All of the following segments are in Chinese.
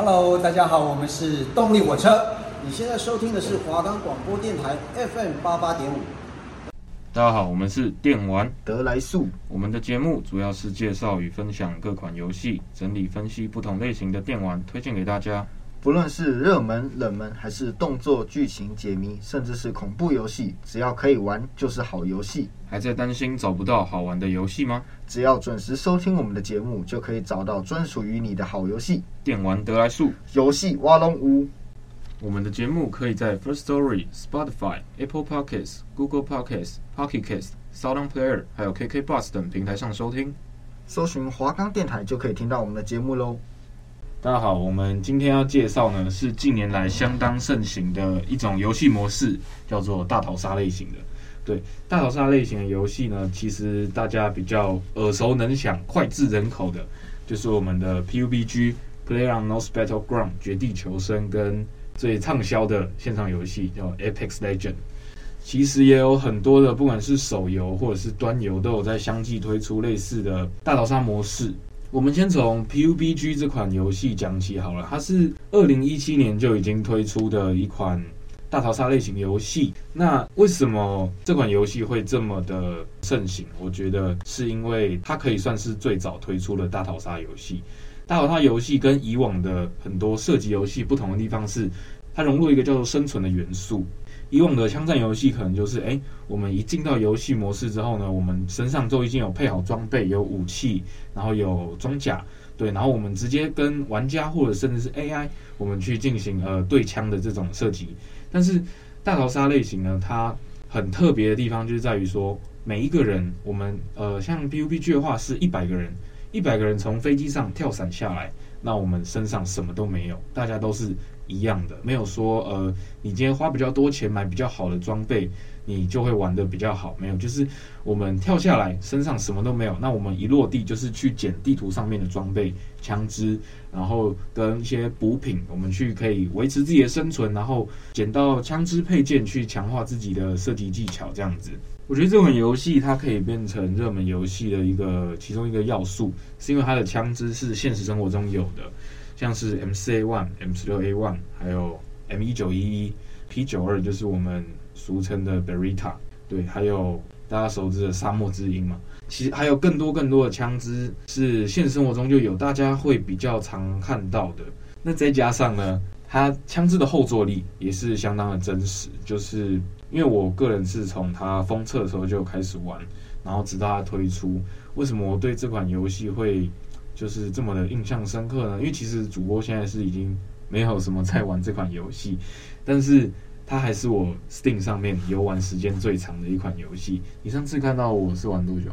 Hello，大家好，我们是动力火车。你现在收听的是华冈广播电台 FM 八八点五。大家好，我们是电玩得来速。我们的节目主要是介绍与分享各款游戏，整理分析不同类型的电玩，推荐给大家。不论是热门、冷门，还是动作、剧情、解谜，甚至是恐怖游戏，只要可以玩，就是好游戏。还在担心找不到好玩的游戏吗？只要准时收听我们的节目，就可以找到专属于你的好游戏。电玩得来速，游戏挖龙屋。我们的节目可以在 First Story、Spotify、Apple Podcasts、Google Podcasts、Pocket Casts、SoundOn Player，还有 KK Bus 等平台上收听。搜寻华冈电台就可以听到我们的节目喽。大家好，我们今天要介绍呢是近年来相当盛行的一种游戏模式，叫做大逃杀类型的。对，大逃杀类型的游戏呢，其实大家比较耳熟能详、脍炙人口的，就是我们的 PUBG PlayerUnknown's Battleground 绝地求生跟最畅销的线上游戏叫 Apex Legend。其实也有很多的，不管是手游或者是端游，都有在相继推出类似的大逃杀模式。我们先从 PUBG 这款游戏讲起好了，它是二零一七年就已经推出的一款大逃杀类型游戏。那为什么这款游戏会这么的盛行？我觉得是因为它可以算是最早推出的大逃杀游戏。大逃杀游戏跟以往的很多射击游戏不同的地方是，它融入一个叫做生存的元素。以往的枪战游戏可能就是，哎，我们一进到游戏模式之后呢，我们身上都已经有配好装备、有武器，然后有装甲，对，然后我们直接跟玩家或者甚至是 AI，我们去进行呃对枪的这种射击。但是大逃杀类型呢，它很特别的地方就是在于说，每一个人，我们呃像 PUBG 的话是一百个人，一百个人从飞机上跳伞下来，那我们身上什么都没有，大家都是。一样的，没有说呃，你今天花比较多钱买比较好的装备，你就会玩得比较好。没有，就是我们跳下来身上什么都没有，那我们一落地就是去捡地图上面的装备、枪支，然后跟一些补品，我们去可以维持自己的生存，然后捡到枪支配件去强化自己的射击技巧，这样子。我觉得这款游戏它可以变成热门游戏的一个其中一个要素，是因为它的枪支是现实生活中有的。像是 M 四 A one、M 十六 A one，还有 M 一九一一、P 九二，就是我们俗称的 Beretta，对，还有大家熟知的沙漠之鹰嘛。其实还有更多更多的枪支是现实生活中就有，大家会比较常看到的。那再加上呢，它枪支的后坐力也是相当的真实。就是因为我个人是从它封测的时候就开始玩，然后直到它推出。为什么我对这款游戏会？就是这么的印象深刻呢，因为其实主播现在是已经没有什么在玩这款游戏，但是它还是我 Steam 上面游玩时间最长的一款游戏。你上次看到我是玩多久？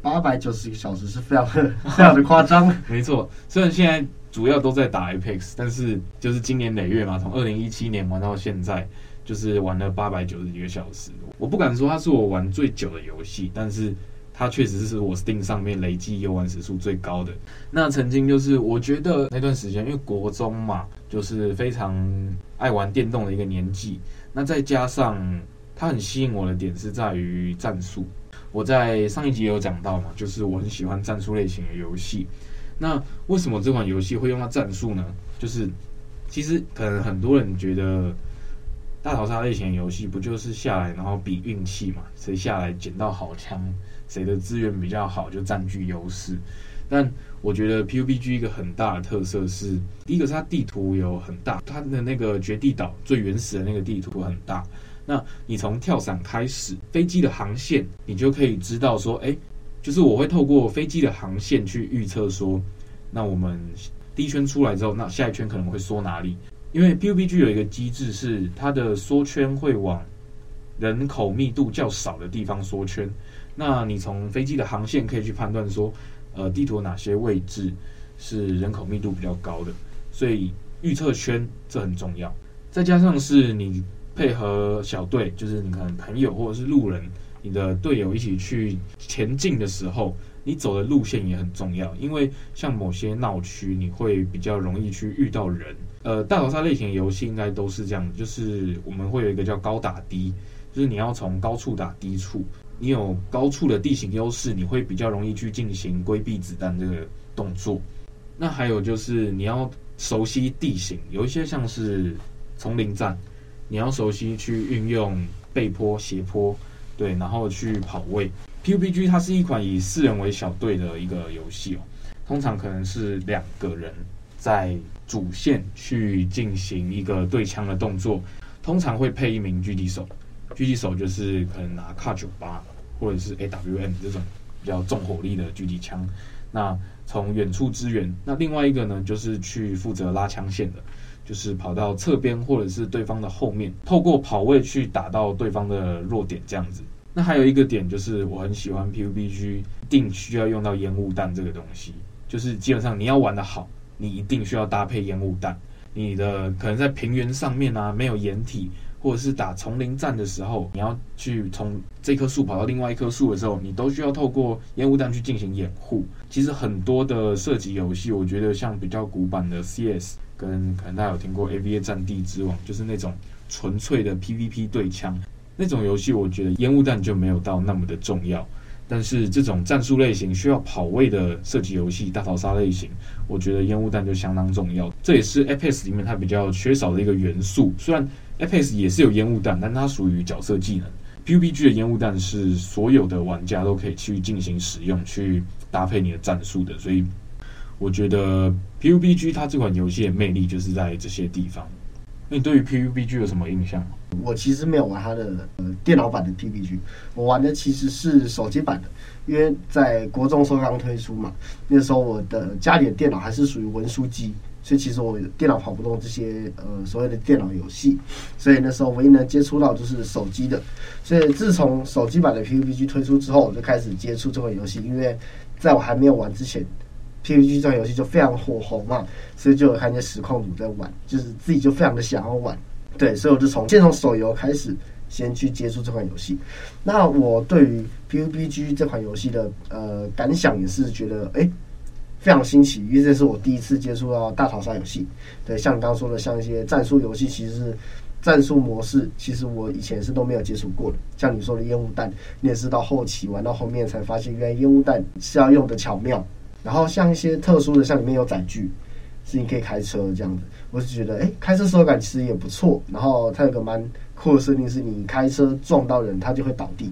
八百九十个小时是非常的非常的夸张。没错，虽然现在主要都在打 Apex，但是就是今年累月嘛，从二零一七年玩到现在，就是玩了八百九十几个小时。我不敢说它是我玩最久的游戏，但是。它确实是我 Steam 上面累计游玩时数最高的。那曾经就是我觉得那段时间，因为国中嘛，就是非常爱玩电动的一个年纪。那再加上它很吸引我的点是在于战术。我在上一集有讲到嘛，就是我很喜欢战术类型的游戏。那为什么这款游戏会用到战术呢？就是其实可能很多人觉得大逃杀类型的游戏不就是下来然后比运气嘛，谁下来捡到好枪。谁的资源比较好就占据优势，但我觉得 PUBG 一个很大的特色是，第一个是它地图有很大，它的那个绝地岛最原始的那个地图很大。那你从跳伞开始，飞机的航线你就可以知道说，哎，就是我会透过飞机的航线去预测说，那我们第一圈出来之后，那下一圈可能会缩哪里？因为 PUBG 有一个机制是它的缩圈会往人口密度较少的地方缩圈。那你从飞机的航线可以去判断说，呃，地图哪些位置是人口密度比较高的，所以预测圈这很重要。再加上是你配合小队，就是你可能朋友或者是路人，你的队友一起去前进的时候，你走的路线也很重要。因为像某些闹区，你会比较容易去遇到人。呃，大逃杀类型的游戏应该都是这样，就是我们会有一个叫高打低，就是你要从高处打低处。你有高处的地形优势，你会比较容易去进行规避子弹这个动作。那还有就是你要熟悉地形，有一些像是丛林战，你要熟悉去运用背坡、斜坡，对，然后去跑位。PUBG 它是一款以四人为小队的一个游戏哦，通常可能是两个人在主线去进行一个对枪的动作，通常会配一名狙击手，狙击手就是可能拿 Kar98 或者是 AWM 这种比较重火力的狙击枪。那从远处支援，那另外一个呢，就是去负责拉枪线的，就是跑到侧边或者是对方的后面，透过跑位去打到对方的弱点这样子。那还有一个点就是，我很喜欢 PUBG，一定需要用到烟雾弹这个东西，就是基本上你要玩得好，你一定需要搭配烟雾弹。你的可能在平原上面啊，没有掩体。或者是打丛林战的时候，你要去从这棵树跑到另外一棵树的时候，你都需要透过烟雾弹去进行掩护。其实很多的射击游戏，我觉得像比较古板的 CS，跟可能大家有听过 AVA 战地之王，就是那种纯粹的 PVP 对枪那种游戏，我觉得烟雾弹就没有到那么的重要。但是这种战术类型需要跑位的射击游戏，大逃杀类型，我觉得烟雾弹就相当重要。这也是 APS 里面它比较缺少的一个元素。虽然 Apex 也是有烟雾弹，但它属于角色技能。PUBG 的烟雾弹是所有的玩家都可以去进行使用，去搭配你的战术的。所以我觉得 PUBG 它这款游戏的魅力就是在这些地方。那你对于 PUBG 有什么印象？我其实没有玩它的呃电脑版的 PUBG，我玩的其实是手机版的，因为在国中时候刚推出嘛，那时候我的家里的电脑还是属于文书机。所以其实我电脑跑不动这些呃所谓的电脑游戏，所以那时候唯一能接触到就是手机的。所以自从手机版的 PUBG 推出之后，我就开始接触这款游戏。因为在我还没有玩之前，PUBG 这款游戏就非常火红嘛，所以就有看见实况主在玩，就是自己就非常的想要玩。对，所以我就从先从手游开始先去接触这款游戏。那我对于 PUBG 这款游戏的呃感想也是觉得，哎。非常新奇，因为这是我第一次接触到大逃杀游戏。对，像你刚刚说的，像一些战术游戏，其实是战术模式，其实我以前是都没有接触过的。像你说的烟雾弹，你也是到后期玩到后面才发现，原来烟雾弹是要用的巧妙。然后像一些特殊的，像里面有载具，是你可以开车这样子。我是觉得，哎，开车手感其实也不错。然后它有个蛮酷的设定，是你开车撞到人，它就会倒地。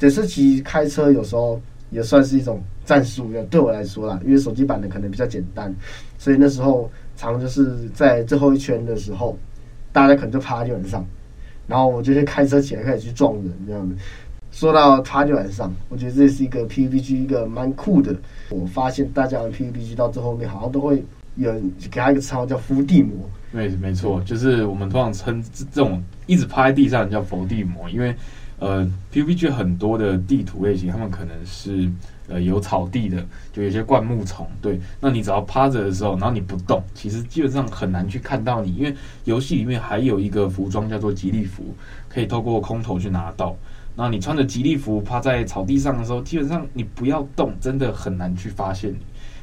只是其实开车有时候。也算是一种战术，对我来说啦，因为手机版的可能比较简单，所以那时候常就是在最后一圈的时候，大家可能就趴地板上，然后我就先开车起来开始去撞人这样子。说到趴地板上，我觉得这是一个 PVG 一个蛮酷的。我发现大家玩 PVG 到最后面好像都会有给他一个称号叫伏地魔。对，没错，就是我们通常称这种一直趴在地上叫伏地魔，因为。呃，PUBG 很多的地图类型，他们可能是呃有草地的，就有些灌木丛。对，那你只要趴着的时候，然后你不动，其实基本上很难去看到你，因为游戏里面还有一个服装叫做吉利服，可以透过空投去拿到。那你穿着吉利服趴在草地上的时候，基本上你不要动，真的很难去发现你。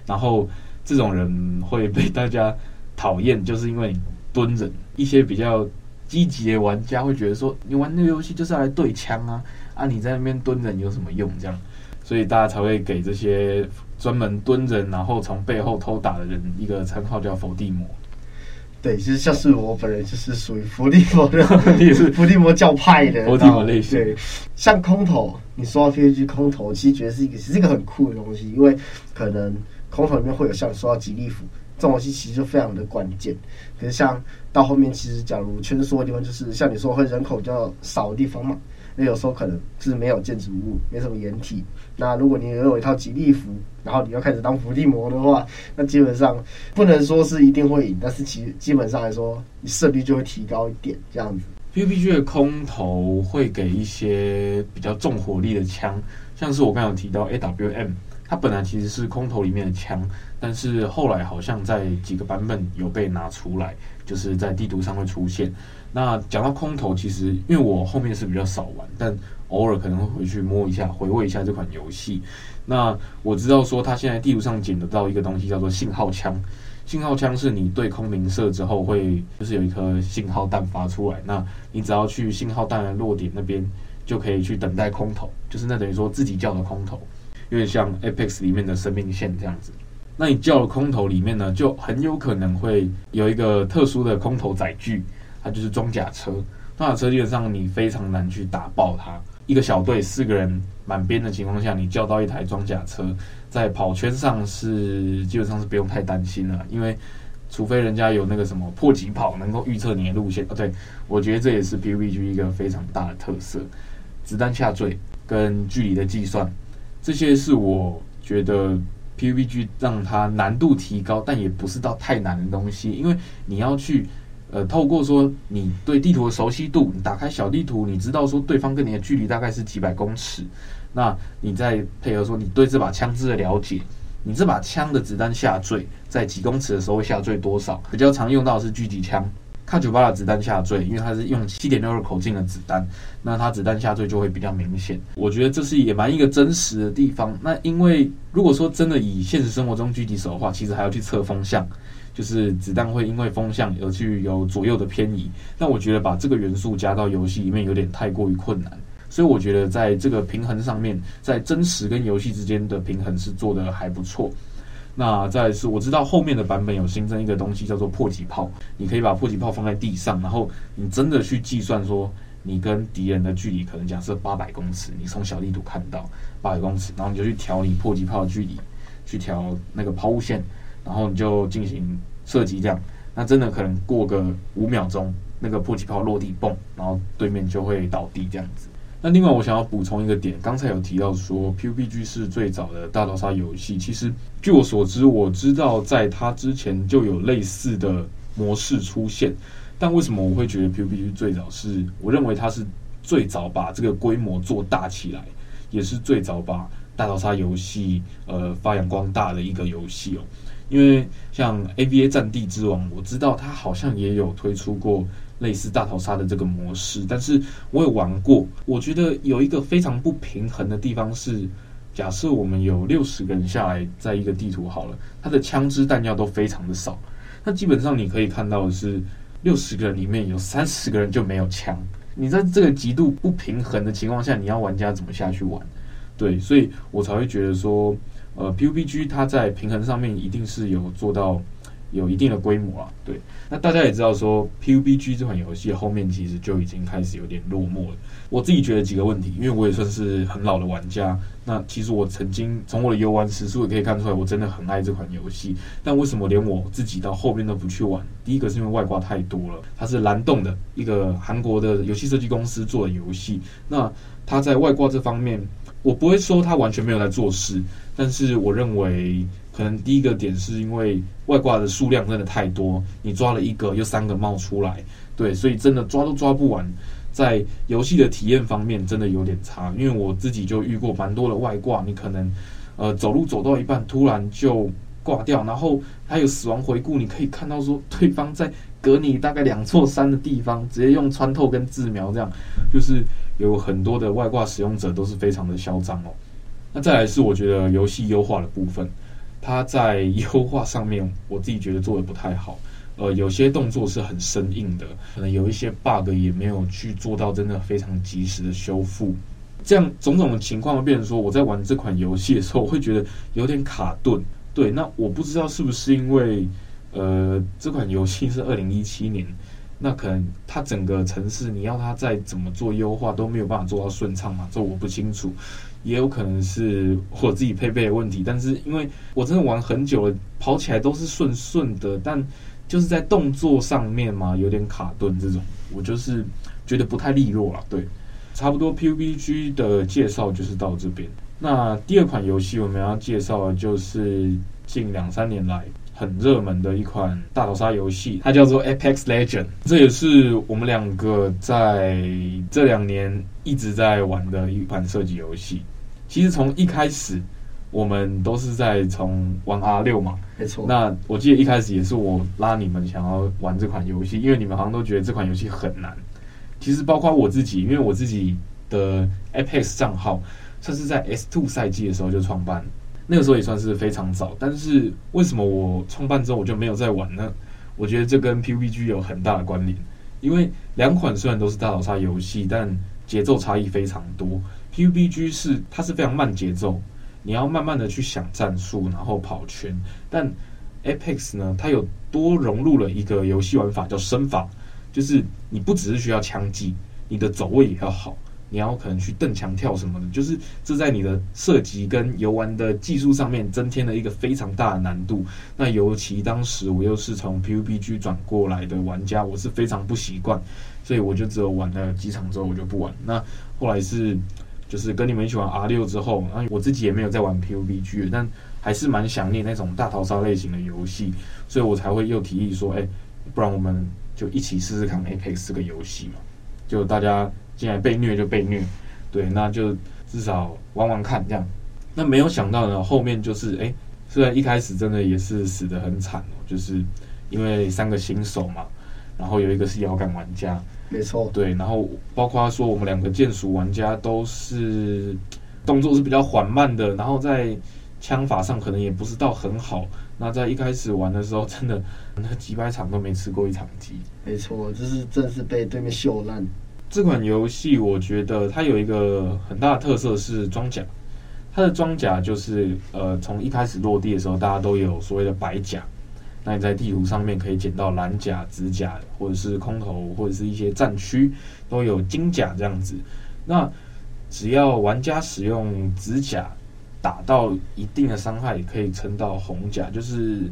然后这种人会被大家讨厌，就是因为你蹲着，一些比较。积极的玩家会觉得说，你玩那个游戏就是要来对枪啊，啊，你在那边蹲着你有什么用？这样，所以大家才会给这些专门蹲着然后从背后偷打的人一个称号叫“伏地魔”。对，其实像是我本人就是属于伏地魔的，也是伏地魔教派的伏地魔类型。对，像空投，你说到 PUBG 空投，其实觉得是一个是一个很酷的东西，因为可能空投里面会有像说到吉利服。这种东西其实就非常的关键，可是像到后面，其实假如圈缩的地方，就是像你说会人口比较少的地方嘛，那有时候可能是没有建筑物，没什么掩体。那如果你有一套吉利服，然后你要开始当伏地魔的话，那基本上不能说是一定会赢，但是其基本上来说，你胜率就会提高一点这样子。PUBG 的空投会给一些比较重火力的枪，像是我刚刚有提到 AWM。它本来其实是空投里面的枪，但是后来好像在几个版本有被拿出来，就是在地图上会出现。那讲到空投，其实因为我后面是比较少玩，但偶尔可能会回去摸一下，回味一下这款游戏。那我知道说，它现在地图上捡得到一个东西叫做信号枪。信号枪是你对空鸣射之后会，就是有一颗信号弹发出来，那你只要去信号弹的落点那边，就可以去等待空投，就是那等于说自己叫的空投。有点像 Apex 里面的生命线这样子。那你叫了空投里面呢，就很有可能会有一个特殊的空投载具，它就是装甲车。装甲车基本上你非常难去打爆它。一个小队四个人满编的情况下，你叫到一台装甲车，在跑圈上是基本上是不用太担心了，因为除非人家有那个什么迫击炮能够预测你的路线。哦，对，我觉得这也是 PUBG 一个非常大的特色，子弹下坠跟距离的计算，这些是我觉得 PUBG 让它难度提高，但也不是到太难的东西，因为你要去。呃，透过说你对地图的熟悉度，你打开小地图，你知道说对方跟你的距离大概是几百公尺，那你再配合说你对这把枪支的了解，你这把枪的子弹下坠在几公尺的时候会下坠多少？比较常用到的是狙击枪，卡九八的子弹下坠，因为它是用七点六二口径的子弹，那它子弹下坠就会比较明显。我觉得这是也蛮一个真实的地方。那因为如果说真的以现实生活中狙击手的话，其实还要去测风向。就是子弹会因为风向而去有左右的偏移，那我觉得把这个元素加到游戏里面有点太过于困难，所以我觉得在这个平衡上面，在真实跟游戏之间的平衡是做得还不错。那再是我知道后面的版本有新增一个东西叫做迫击炮，你可以把迫击炮放在地上，然后你真的去计算说你跟敌人的距离，可能假设八百公尺，你从小地图看到八百公尺，然后你就去调你迫击炮的距离，去调那个抛物线。然后你就进行射击，这样，那真的可能过个五秒钟，那个迫击炮落地蹦，然后对面就会倒地这样子。那另外我想要补充一个点，刚才有提到说 PUBG 是最早的大逃杀游戏，其实据我所知，我知道在它之前就有类似的模式出现，但为什么我会觉得 PUBG 最早是？我认为它是最早把这个规模做大起来，也是最早把大逃杀游戏呃发扬光大的一个游戏哦。因为像 AVA 战地之王，我知道它好像也有推出过类似大逃杀的这个模式，但是我也玩过，我觉得有一个非常不平衡的地方是，假设我们有六十个人下来在一个地图好了，它的枪支弹药都非常的少，那基本上你可以看到的是，六十个人里面有三十个人就没有枪，你在这个极度不平衡的情况下，你要玩家怎么下去玩？对，所以我才会觉得说。呃，PUBG 它在平衡上面一定是有做到有一定的规模啊。对，那大家也知道说，PUBG 这款游戏后面其实就已经开始有点落寞了。我自己觉得几个问题，因为我也算是很老的玩家。那其实我曾经从我的游玩时数也可以看出来，我真的很爱这款游戏。但为什么连我自己到后面都不去玩？第一个是因为外挂太多了，它是蓝洞的一个韩国的游戏设计公司做的游戏。那它在外挂这方面，我不会说它完全没有在做事。但是我认为，可能第一个点是因为外挂的数量真的太多，你抓了一个又三个冒出来，对，所以真的抓都抓不完。在游戏的体验方面，真的有点差。因为我自己就遇过蛮多的外挂，你可能呃走路走到一半突然就挂掉，然后还有死亡回顾，你可以看到说对方在隔你大概两座山的地方，直接用穿透跟自瞄这样，就是有很多的外挂使用者都是非常的嚣张哦。那再来是我觉得游戏优化的部分，它在优化上面，我自己觉得做得不太好。呃，有些动作是很生硬的，可能有一些 bug 也没有去做到真的非常及时的修复。这样种种的情况会变成说，我在玩这款游戏的时候，我会觉得有点卡顿。对，那我不知道是不是因为，呃，这款游戏是二零一七年。那可能它整个城市，你要它再怎么做优化都没有办法做到顺畅嘛？这我不清楚，也有可能是我自己配备的问题。但是因为我真的玩很久了，跑起来都是顺顺的，但就是在动作上面嘛，有点卡顿这种，我就是觉得不太利落了。对，差不多 PUBG 的介绍就是到这边。那第二款游戏我们要介绍的就是近两三年来。很热门的一款大逃杀游戏，它叫做 Apex Legend，这也是我们两个在这两年一直在玩的一款射击游戏。其实从一开始，我们都是在从玩 R 六嘛，没错。那我记得一开始也是我拉你们想要玩这款游戏，因为你们好像都觉得这款游戏很难。其实包括我自己，因为我自己的 Apex 账号算是在 S Two 赛季的时候就创办。那个时候也算是非常早，但是为什么我创办之后我就没有再玩呢？我觉得这跟 PUBG 有很大的关联，因为两款虽然都是大逃杀游戏，但节奏差异非常多。PUBG 是它是非常慢节奏你要慢慢的去想战术，然后跑圈。但 Apex 呢，它有多融入了一个游戏玩法叫身法，就是你不只是需要枪技，你的走位也要好。你要可能去蹬墙跳什么的，就是这在你的射击跟游玩的技术上面增添了一个非常大的难度。那尤其当时我又是从 PUBG 转过来的玩家，我是非常不习惯，所以我就只有玩了几场之后我就不玩。那后来是就是跟你们一起玩 R 六之后，那我自己也没有在玩 PUBG，但还是蛮想念那种大逃杀类型的游戏，所以我才会又提议说，哎，不然我们就一起试试看 Apex 这个游戏嘛，就大家。既然被虐就被虐，对，那就至少玩玩看这样。那没有想到呢，后面就是哎，虽然一开始真的也是死得很惨哦，就是因为三个新手嘛，然后有一个是摇杆玩家，没错，对，然后包括说我们两个剑术玩家都是动作是比较缓慢的，然后在枪法上可能也不是到很好。那在一开始玩的时候，真的那几百场都没吃过一场鸡。没错，就是真是被对面秀烂。这款游戏我觉得它有一个很大的特色是装甲，它的装甲就是呃从一开始落地的时候，大家都有所谓的白甲，那你在地图上面可以捡到蓝甲、紫甲，或者是空投，或者是一些战区都有金甲这样子。那只要玩家使用紫甲打到一定的伤害，可以撑到红甲，就是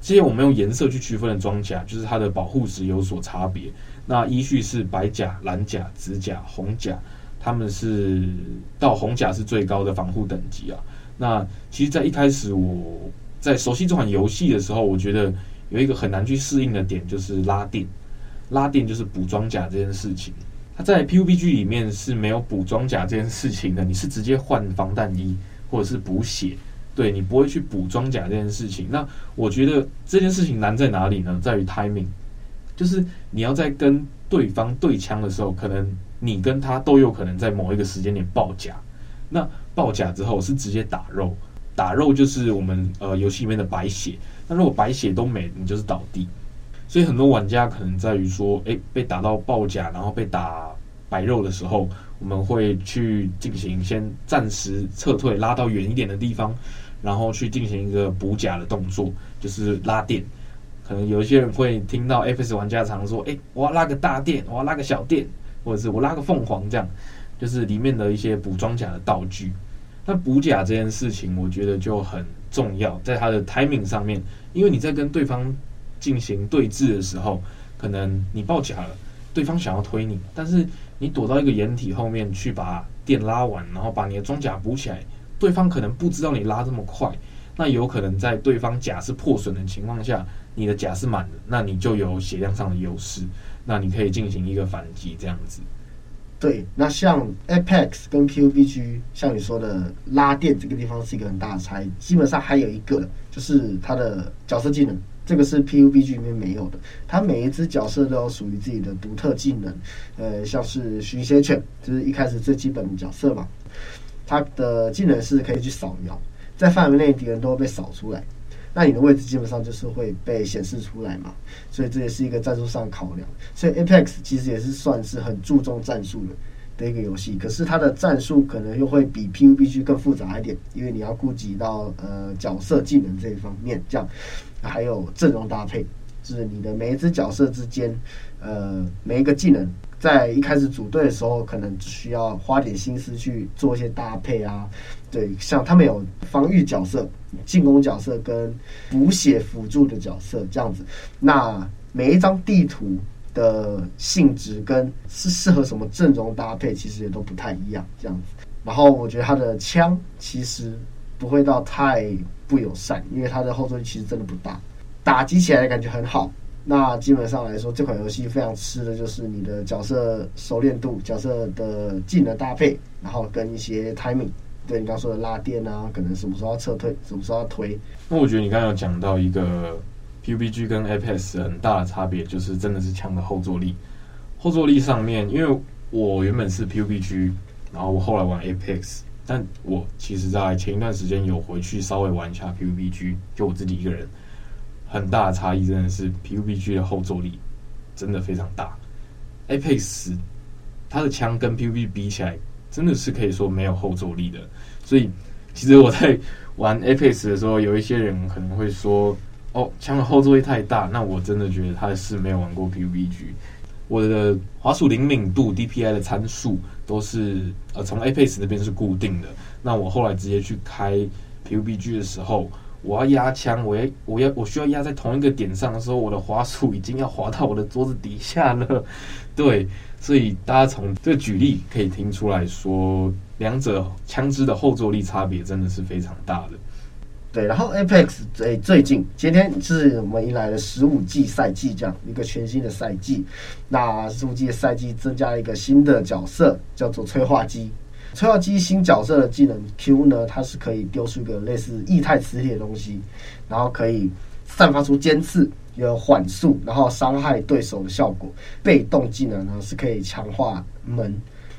这些我们用颜色去区分的装甲，就是它的保护值有所差别。那依序是白甲、蓝甲、紫甲、红甲，他们是到红甲是最高的防护等级啊。那其实，在一开始我在熟悉这款游戏的时候，我觉得有一个很难去适应的点，就是拉电。拉电就是补装甲这件事情，它在 PUBG 里面是没有补装甲这件事情的，你是直接换防弹衣或者是补血，对，你不会去补装甲这件事情。那我觉得这件事情难在哪里呢？在于 timing。就是你要在跟对方对枪的时候，可能你跟他都有可能在某一个时间点爆甲。那爆甲之后是直接打肉，打肉就是我们呃游戏里面的白血。那如果白血都没，你就是倒地。所以很多玩家可能在于说，诶，被打到爆甲，然后被打白肉的时候，我们会去进行先暂时撤退，拉到远一点的地方，然后去进行一个补甲的动作，就是拉电。可能有一些人会听到 FS 玩家常说：“诶，我要拉个大电，我要拉个小电，或者是我拉个凤凰，这样就是里面的一些补装甲的道具。那补甲这件事情，我觉得就很重要，在它的 timing 上面，因为你在跟对方进行对峙的时候，可能你爆甲了，对方想要推你，但是你躲到一个掩体后面去把电拉完，然后把你的装甲补起来，对方可能不知道你拉这么快，那有可能在对方甲是破损的情况下。”你的甲是满的，那你就有血量上的优势，那你可以进行一个反击，这样子。对，那像 Apex 跟 PUBG，像你说的拉电这个地方是一个很大的差异。基本上还有一个就是它的角色技能，这个是 PUBG 里面没有的。它每一只角色都有属于自己的独特技能，呃，像是寻血犬，就是一开始最基本的角色嘛。它的技能是可以去扫描，在范围内敌人都会被扫出来。那你的位置基本上就是会被显示出来嘛，所以这也是一个战术上的考量。所以 Apex 其实也是算是很注重战术的的一个游戏，可是它的战术可能又会比 PUBG 更复杂一点，因为你要顾及到呃角色技能这一方面，这样还有阵容搭配，就是你的每一只角色之间，呃每一个技能。在一开始组队的时候，可能需要花点心思去做一些搭配啊。对，像他们有防御角色、进攻角色跟补血辅助的角色这样子。那每一张地图的性质跟是适合什么阵容搭配，其实也都不太一样这样子。然后我觉得他的枪其实不会到太不友善，因为他的后坐力其实真的不大，打击起来的感觉很好。那基本上来说，这款游戏非常吃的就是你的角色熟练度、角色的技能搭配，然后跟一些 timing。对你刚说的拉电啊，可能什么时候要撤退，什么时候要推。那我觉得你刚刚有讲到一个 PUBG 跟 Apex 很大的差别，就是真的是枪的后坐力。后坐力上面，因为我原本是 PUBG，然后我后来玩 Apex，但我其实在前一段时间有回去稍微玩一下 PUBG，就我自己一个人。很大的差异真的是 PUBG 的后坐力真的非常大，Apex 它的枪跟 PUBG 比起来真的是可以说没有后坐力的，所以其实我在玩 Apex 的时候，有一些人可能会说：“哦，枪的后坐力太大。”那我真的觉得他是没有玩过 PUBG。我的滑鼠灵敏度、DPI 的参数都是呃从 Apex 那边是固定的。那我后来直接去开 PUBG 的时候，我要压枪，我要我要我需要压在同一个点上的时候，我的滑鼠已经要滑到我的桌子底下了。对，所以大家从这个举例可以听出来说，两者枪支的后坐力差别真的是非常大的。对，然后 Apex 最最近今天是我们迎来了十五季赛季这样一个全新的赛季。那十五季赛季增加了一个新的角色，叫做催化机。催化机新角色的技能 Q 呢，它是可以丢出一个类似液态磁铁的东西，然后可以散发出尖刺，有缓速，然后伤害对手的效果。被动技能呢是可以强化门，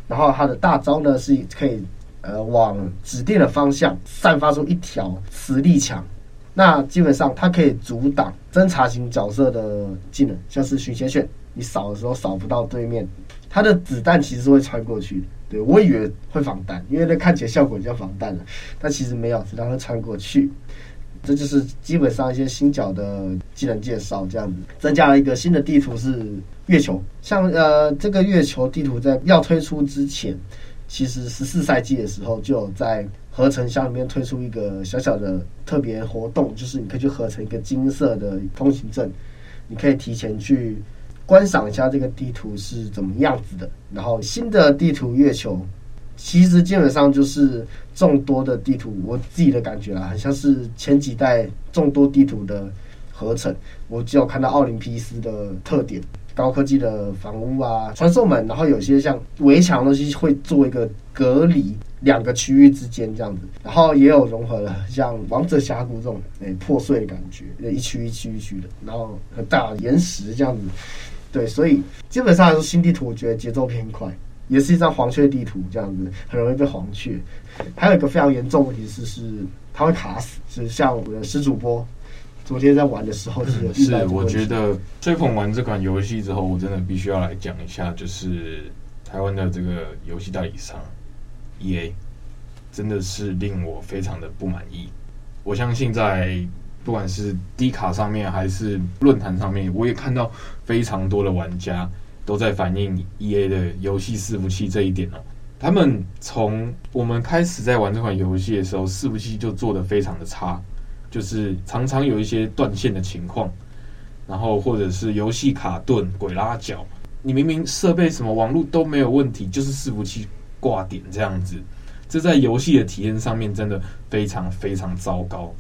然后它的大招呢是可以。呃，往指定的方向散发出一条磁力墙，那基本上它可以阻挡侦察型角色的技能，像是寻血犬，你扫的时候扫不到对面，它的子弹其实是会穿过去。对，我以为会防弹，因为那看起来效果就防弹了，但其实没有，子弹会穿过去。这就是基本上一些新角的技能介绍，这样子增加了一个新的地图是月球，像呃这个月球地图在要推出之前。其实十四赛季的时候，就有在合成箱里面推出一个小小的特别活动，就是你可以去合成一个金色的通行证，你可以提前去观赏一下这个地图是怎么样子的。然后新的地图月球，其实基本上就是众多的地图，我自己的感觉啊，很像是前几代众多地图的合成。我只有看到奥林匹斯的特点。高科技的房屋啊，传送门，然后有些像围墙东西会做一个隔离两个区域之间这样子，然后也有融合了像王者峡谷这种诶、破碎的感觉，一区一区一区的，然后很大岩石这样子，对，所以基本上来说新地图我觉得节奏偏快，也是一张黄雀地图这样子，很容易被黄雀。还有一个非常严重的问题是，是它会卡死，是像我的师主播。昨天在玩的时候是有是，我觉得追捧完这款游戏之后，我真的必须要来讲一下，就是台湾的这个游戏代理商 EA，真的是令我非常的不满意。我相信在不管是低卡上面还是论坛上面，我也看到非常多的玩家都在反映 EA 的游戏伺服器这一点哦。他们从我们开始在玩这款游戏的时候，伺服器就做得非常的差。就是常常有一些断线的情况，然后或者是游戏卡顿、鬼拉脚，你明明设备什么网络都没有问题，就是伺服器挂点这样子，这在游戏的体验上面真的非常非常糟糕。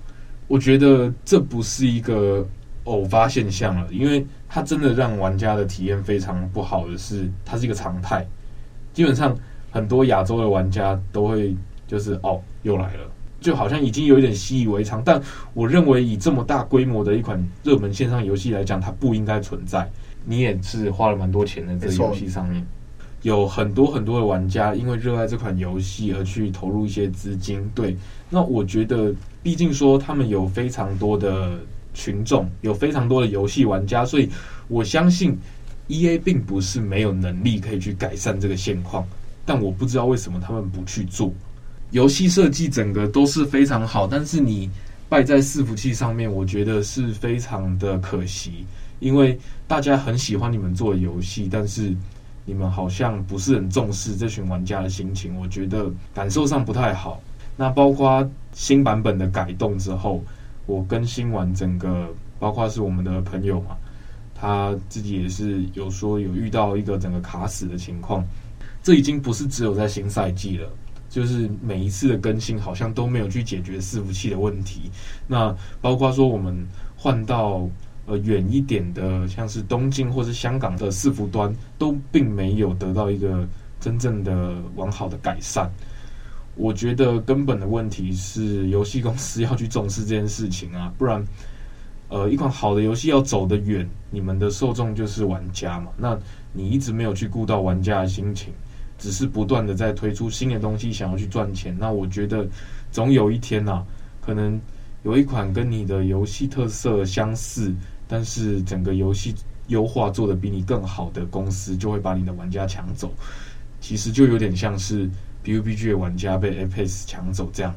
我觉得这不是一个偶发现象了，因为它真的让玩家的体验非常不好的是，它是一个常态。基本上很多亚洲的玩家都会就是哦，又来了。就好像已经有一点习以为常，但我认为以这么大规模的一款热门线上游戏来讲，它不应该存在。你也是花了蛮多钱的，这游戏上面有很多很多的玩家因为热爱这款游戏而去投入一些资金。对，那我觉得，毕竟说他们有非常多的群众，有非常多的游戏玩家，所以我相信 EA 并不是没有能力可以去改善这个现况，但我不知道为什么他们不去做。游戏设计整个都是非常好，但是你败在伺服器上面，我觉得是非常的可惜。因为大家很喜欢你们做游戏，但是你们好像不是很重视这群玩家的心情，我觉得感受上不太好。那包括新版本的改动之后，我更新完整个，包括是我们的朋友嘛，他自己也是有说有遇到一个整个卡死的情况，这已经不是只有在新赛季了。就是每一次的更新好像都没有去解决伺服器的问题，那包括说我们换到呃远一点的，像是东京或是香港的伺服端，都并没有得到一个真正的完好的改善。我觉得根本的问题是游戏公司要去重视这件事情啊，不然呃一款好的游戏要走得远，你们的受众就是玩家嘛，那你一直没有去顾到玩家的心情。只是不断的在推出新的东西，想要去赚钱。那我觉得，总有一天呐、啊，可能有一款跟你的游戏特色相似，但是整个游戏优化做得比你更好的公司，就会把你的玩家抢走。其实就有点像是 PUBG 的玩家被 Apex 抢走这样。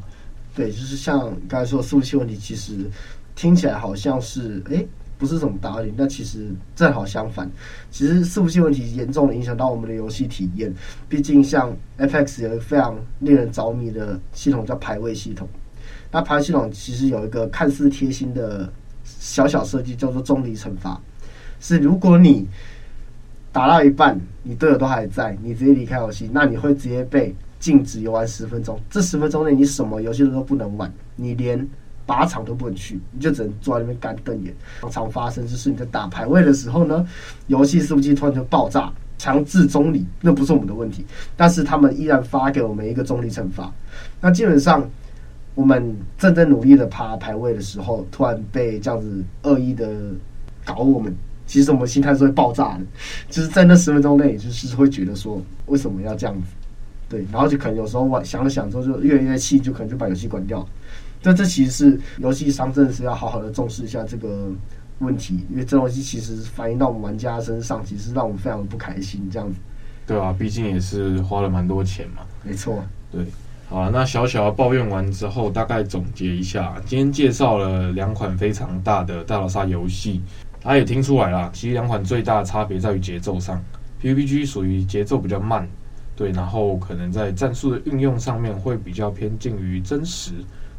对，就是像刚才说的伺服器问题，其实听起来好像是哎。诶不是什么大问题，但其实正好相反。其实伺服器问题严重的影响到我们的游戏体验。毕竟像 Apex 有一个非常令人着迷的系统叫排位系统。那排位系统其实有一个看似贴心的小小设计，叫做中离惩罚。是如果你打到一半，你队友都还在，你直接离开游戏，那你会直接被禁止游玩十分钟。这十分钟内，你什么游戏都不能玩，你连。靶场都不能去，你就只能坐在那边干瞪眼。常常发生就是你在打排位的时候呢，游戏伺服器突然就爆炸，强制中离，那不是我们的问题，但是他们依然发给我们一个中离惩罚。那基本上我们正在努力的爬排位的时候，突然被这样子恶意的搞我们，其实我们心态是会爆炸的，就是在那十分钟内，就是会觉得说为什么要这样子？对，然后就可能有时候玩想了想之后，就越来越气，就可能就把游戏关掉。但这其实是游戏商真的是要好好的重视一下这个问题，因为这东西其实反映到我们玩家身上，其实让我们非常的不开心。这样子，对啊，毕竟也是花了蛮多钱嘛。没错，对。好，那小小的抱怨完之后，大概总结一下，今天介绍了两款非常大的大逃杀游戏，大家也听出来了，其实两款最大的差别在于节奏上，PUBG 属于节奏比较慢，对，然后可能在战术的运用上面会比较偏近于真实。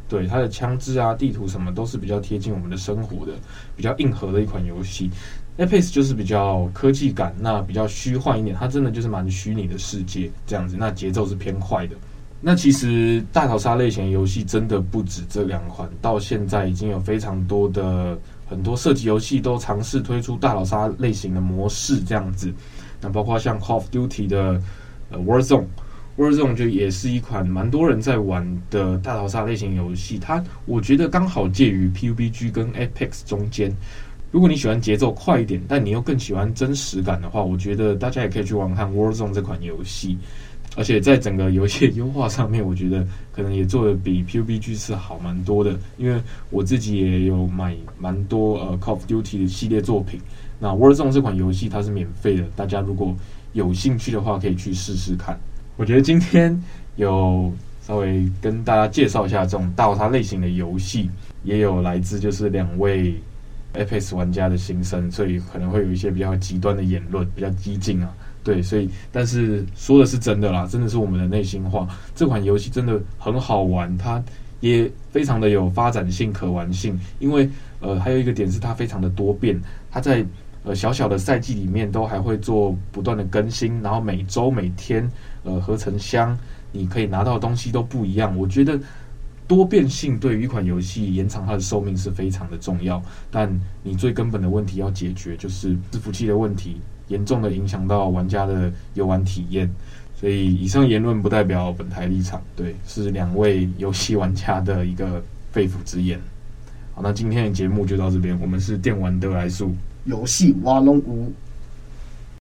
对它的枪支啊、地图什么都是比较贴近我们的生活的，比较硬核的一款游戏。Apex 就是比较科技感，那比较虚幻一点，它真的就是蛮虚拟的世界这样子。那节奏是偏快的。那其实大逃杀类型的游戏真的不止这两款，到现在已经有非常多的很多射击游戏都尝试推出大逃杀类型的模式这样子。那包括像 Call of Duty 的呃 Warzone。Warzone 就也是一款蛮多人在玩的大逃杀类型游戏，它我觉得刚好介于 PUBG 跟 Apex 中间。如果你喜欢节奏快一点，但你又更喜欢真实感的话，我觉得大家也可以去玩看 Warzone 这款游戏。而且在整个游戏优化上面，我觉得可能也做的比 PUBG 是好蛮多的。因为我自己也有买蛮多呃 Call of Duty 的系列作品。那 Warzone 这款游戏它是免费的，大家如果有兴趣的话，可以去试试看。我觉得今天有稍微跟大家介绍一下这种大逃杀类型的游戏，也有来自就是两位 Apex 玩家的心声，所以可能会有一些比较极端的言论，比较激进啊。对，所以但是说的是真的啦，真的是我们的内心话。这款游戏真的很好玩，它也非常的有发展性、可玩性，因为呃还有一个点是它非常的多变，它在。呃，小小的赛季里面都还会做不断的更新，然后每周每天，呃，合成箱你可以拿到的东西都不一样。我觉得多变性对于一款游戏延长它的寿命是非常的重要。但你最根本的问题要解决，就是伺服器的问题，严重的影响到玩家的游玩体验。所以以上言论不代表本台立场，对，是两位游戏玩家的一个肺腑之言。好，那今天的节目就到这边，我们是电玩得来速。游戏挖龙屋。